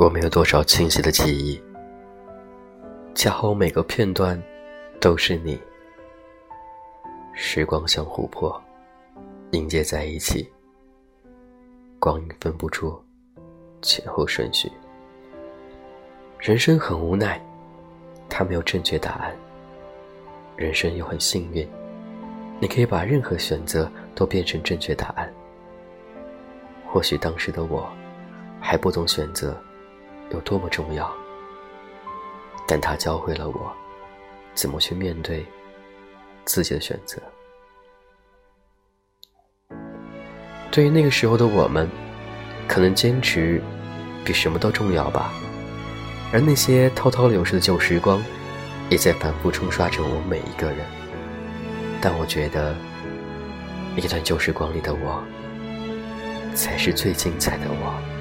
我没有多少清晰的记忆，恰好每个片段都是你。时光像琥珀，凝结在一起，光阴分不出前后顺序。人生很无奈，它没有正确答案。人生又很幸运，你可以把任何选择都变成正确答案。或许当时的我还不懂选择有多么重要，但它教会了我怎么去面对自己的选择。对于那个时候的我们，可能坚持比什么都重要吧。而那些滔滔流逝的旧时光，也在反复冲刷着我每一个人。但我觉得，一段旧时光里的我。才是最精彩的我。